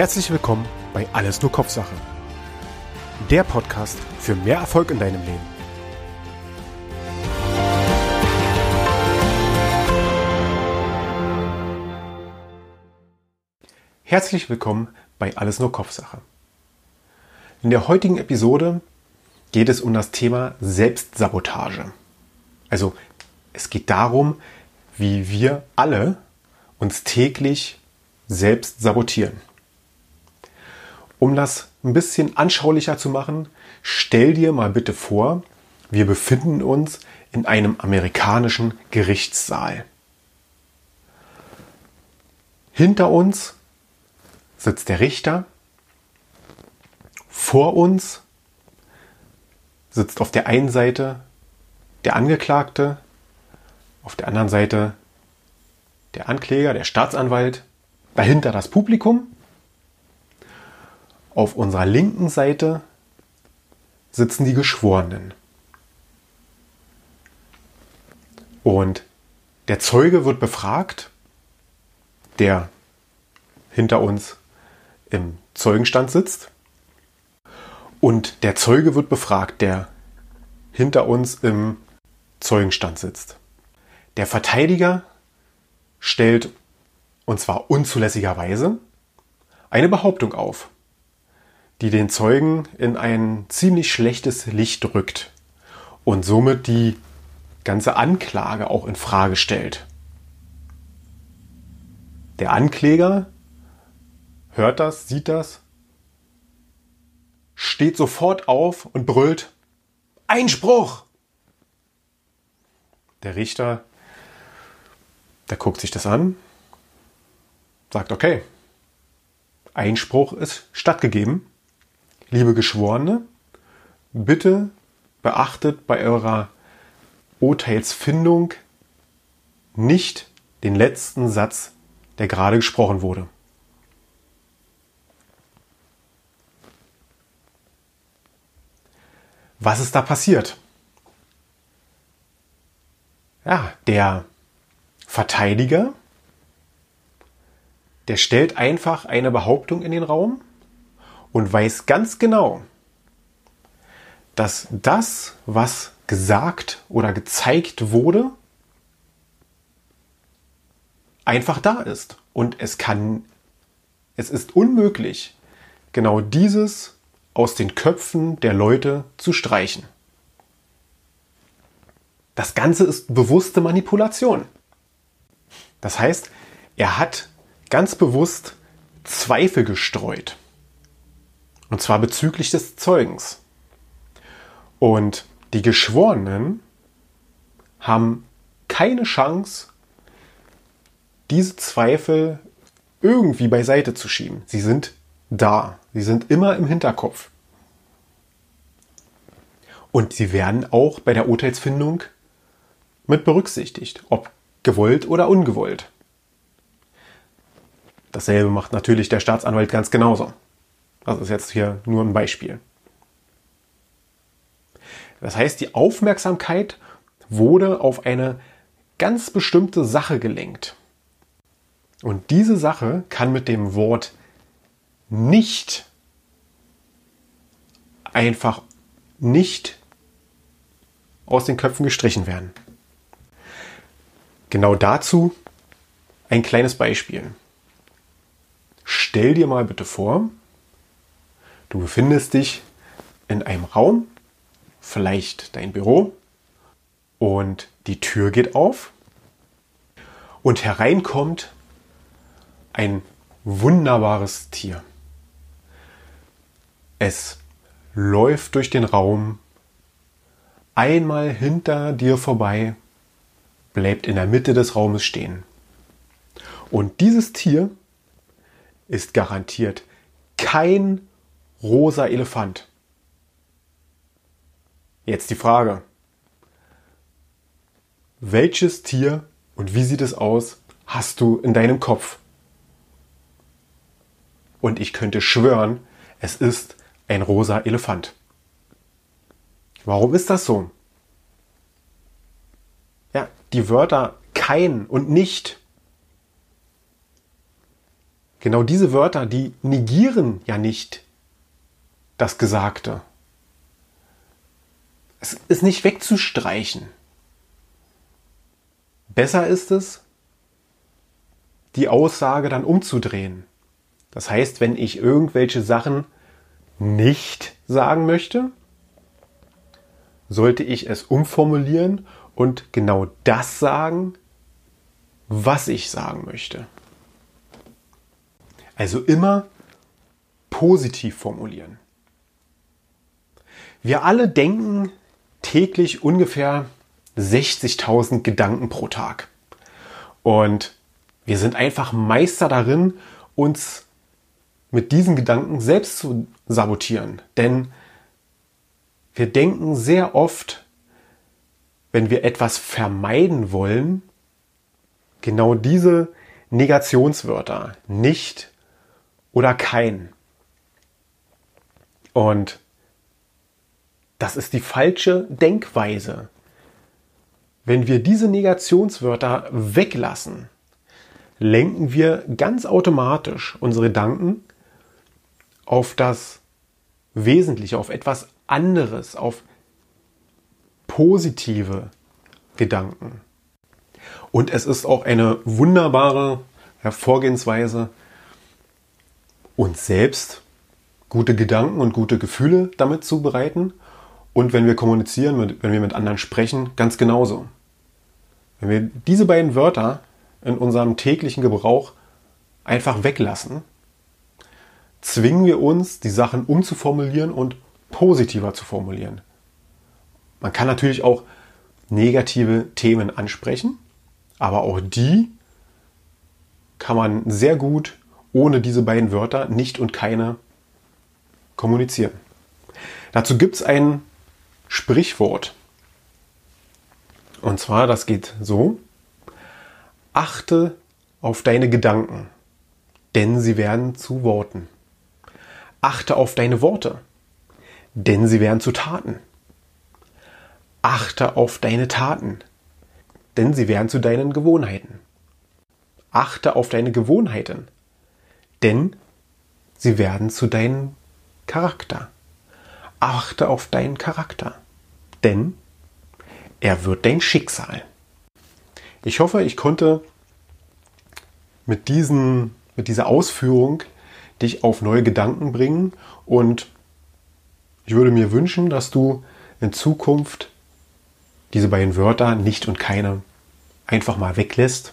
Herzlich willkommen bei Alles nur Kopfsache. Der Podcast für mehr Erfolg in deinem Leben. Herzlich willkommen bei Alles nur Kopfsache. In der heutigen Episode geht es um das Thema Selbstsabotage. Also es geht darum, wie wir alle uns täglich selbst sabotieren. Um das ein bisschen anschaulicher zu machen, stell dir mal bitte vor, wir befinden uns in einem amerikanischen Gerichtssaal. Hinter uns sitzt der Richter, vor uns sitzt auf der einen Seite der Angeklagte, auf der anderen Seite der Ankläger, der Staatsanwalt, dahinter das Publikum auf unserer linken Seite sitzen die Geschworenen. Und der Zeuge wird befragt, der hinter uns im Zeugenstand sitzt. Und der Zeuge wird befragt, der hinter uns im Zeugenstand sitzt. Der Verteidiger stellt, und zwar unzulässigerweise, eine Behauptung auf die den Zeugen in ein ziemlich schlechtes Licht rückt und somit die ganze Anklage auch in Frage stellt. Der Ankläger hört das, sieht das, steht sofort auf und brüllt Einspruch! Der Richter, der guckt sich das an, sagt okay, Einspruch ist stattgegeben liebe Geschworene, bitte beachtet bei eurer Urteilsfindung nicht den letzten Satz, der gerade gesprochen wurde. Was ist da passiert? Ja, der Verteidiger, der stellt einfach eine Behauptung in den Raum und weiß ganz genau, dass das, was gesagt oder gezeigt wurde, einfach da ist. Und es kann, es ist unmöglich, genau dieses aus den Köpfen der Leute zu streichen. Das Ganze ist bewusste Manipulation. Das heißt, er hat ganz bewusst Zweifel gestreut. Und zwar bezüglich des Zeugens. Und die Geschworenen haben keine Chance, diese Zweifel irgendwie beiseite zu schieben. Sie sind da. Sie sind immer im Hinterkopf. Und sie werden auch bei der Urteilsfindung mit berücksichtigt, ob gewollt oder ungewollt. Dasselbe macht natürlich der Staatsanwalt ganz genauso. Das ist jetzt hier nur ein Beispiel. Das heißt, die Aufmerksamkeit wurde auf eine ganz bestimmte Sache gelenkt. Und diese Sache kann mit dem Wort nicht einfach nicht aus den Köpfen gestrichen werden. Genau dazu ein kleines Beispiel. Stell dir mal bitte vor, Du befindest dich in einem Raum, vielleicht dein Büro, und die Tür geht auf und hereinkommt ein wunderbares Tier. Es läuft durch den Raum, einmal hinter dir vorbei, bleibt in der Mitte des Raumes stehen. Und dieses Tier ist garantiert kein rosa Elefant. Jetzt die Frage. Welches Tier und wie sieht es aus hast du in deinem Kopf? Und ich könnte schwören, es ist ein rosa Elefant. Warum ist das so? Ja, die Wörter kein und nicht genau diese Wörter, die negieren ja nicht das Gesagte. Es ist nicht wegzustreichen. Besser ist es, die Aussage dann umzudrehen. Das heißt, wenn ich irgendwelche Sachen nicht sagen möchte, sollte ich es umformulieren und genau das sagen, was ich sagen möchte. Also immer positiv formulieren. Wir alle denken täglich ungefähr 60.000 Gedanken pro Tag. Und wir sind einfach Meister darin, uns mit diesen Gedanken selbst zu sabotieren. Denn wir denken sehr oft, wenn wir etwas vermeiden wollen, genau diese Negationswörter, nicht oder kein. Und das ist die falsche Denkweise. Wenn wir diese Negationswörter weglassen, lenken wir ganz automatisch unsere Gedanken auf das Wesentliche, auf etwas anderes, auf positive Gedanken. Und es ist auch eine wunderbare Vorgehensweise, uns selbst gute Gedanken und gute Gefühle damit zu bereiten. Und wenn wir kommunizieren, wenn wir mit anderen sprechen, ganz genauso. Wenn wir diese beiden Wörter in unserem täglichen Gebrauch einfach weglassen, zwingen wir uns, die Sachen umzuformulieren und positiver zu formulieren. Man kann natürlich auch negative Themen ansprechen, aber auch die kann man sehr gut ohne diese beiden Wörter nicht und keine kommunizieren. Dazu gibt es ein Sprichwort. Und zwar, das geht so. Achte auf deine Gedanken, denn sie werden zu Worten. Achte auf deine Worte, denn sie werden zu Taten. Achte auf deine Taten, denn sie werden zu deinen Gewohnheiten. Achte auf deine Gewohnheiten, denn sie werden zu deinem Charakter. Achte auf deinen Charakter, denn er wird dein Schicksal. Ich hoffe, ich konnte mit, diesen, mit dieser Ausführung dich auf neue Gedanken bringen und ich würde mir wünschen, dass du in Zukunft diese beiden Wörter nicht und keine einfach mal weglässt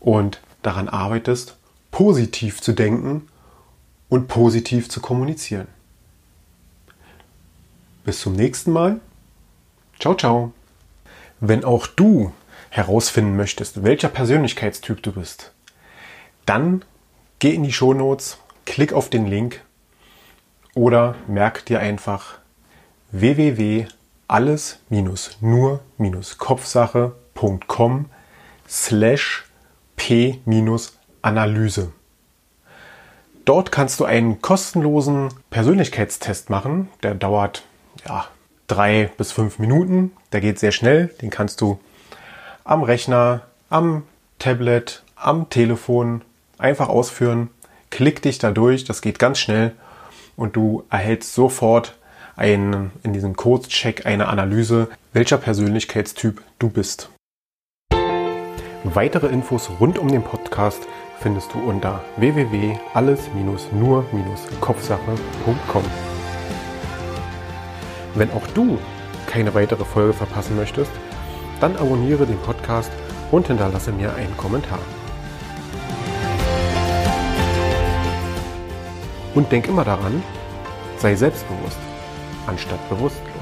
und daran arbeitest, positiv zu denken und positiv zu kommunizieren. Bis zum nächsten Mal. Ciao, ciao. Wenn auch du herausfinden möchtest, welcher Persönlichkeitstyp du bist, dann geh in die Shownotes, klick auf den Link oder merk dir einfach www.alles-nur-kopfsache.com slash p-analyse. Dort kannst du einen kostenlosen Persönlichkeitstest machen. Der dauert ja, drei bis fünf Minuten. Der geht sehr schnell. Den kannst du am Rechner, am Tablet, am Telefon einfach ausführen. Klick dich da durch. Das geht ganz schnell. Und du erhältst sofort einen, in diesem Kurzcheck eine Analyse, welcher Persönlichkeitstyp du bist. Weitere Infos rund um den Podcast findest du unter www.alles-nur-kopfsache.com. Wenn auch du keine weitere Folge verpassen möchtest, dann abonniere den Podcast und hinterlasse mir einen Kommentar. Und denk immer daran, sei selbstbewusst anstatt bewusstlos.